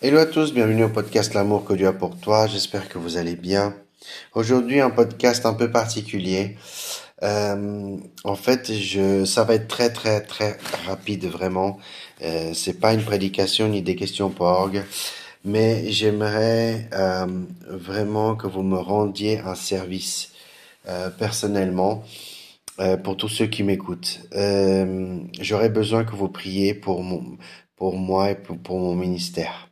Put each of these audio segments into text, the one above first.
Hello à tous, bienvenue au podcast L'amour que Dieu a pour toi. J'espère que vous allez bien. Aujourd'hui, un podcast un peu particulier. Euh, en fait, je, ça va être très très très rapide vraiment. Euh, c'est pas une prédication ni des questions pour orgue, mais j'aimerais euh, vraiment que vous me rendiez un service euh, personnellement. Euh, pour tous ceux qui m'écoutent, euh, j'aurais besoin que vous priez pour mon, pour moi et pour, pour mon ministère.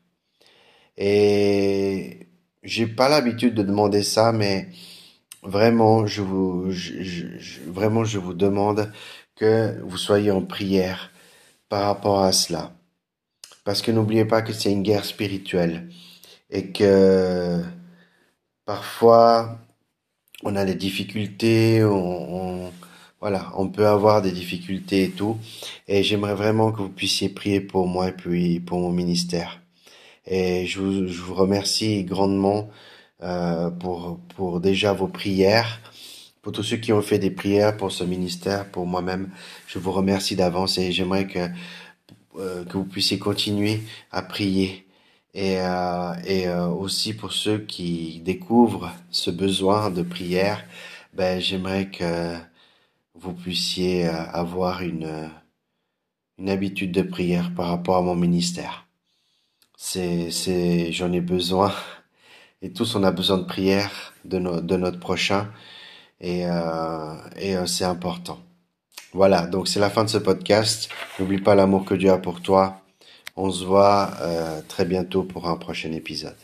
Et j'ai pas l'habitude de demander ça, mais vraiment, je vous, vraiment, je vous demande que vous soyez en prière par rapport à cela. Parce que n'oubliez pas que c'est une guerre spirituelle et que parfois on a des difficultés, on, on- voilà, on peut avoir des difficultés et tout. Et j'aimerais vraiment que vous puissiez prier pour moi et puis pour mon ministère. Et je vous, je vous remercie grandement euh, pour, pour déjà vos prières, pour tous ceux qui ont fait des prières pour ce ministère, pour moi-même. Je vous remercie d'avance et j'aimerais que, euh, que vous puissiez continuer à prier. Et, euh, et euh, aussi pour ceux qui découvrent ce besoin de prière, ben, j'aimerais que vous puissiez euh, avoir une, une habitude de prière par rapport à mon ministère. C'est, c'est, j'en ai besoin. Et tous, on a besoin de prière de, de notre prochain. Et, euh, et euh, c'est important. Voilà, donc c'est la fin de ce podcast. N'oublie pas l'amour que Dieu a pour toi. On se voit euh, très bientôt pour un prochain épisode.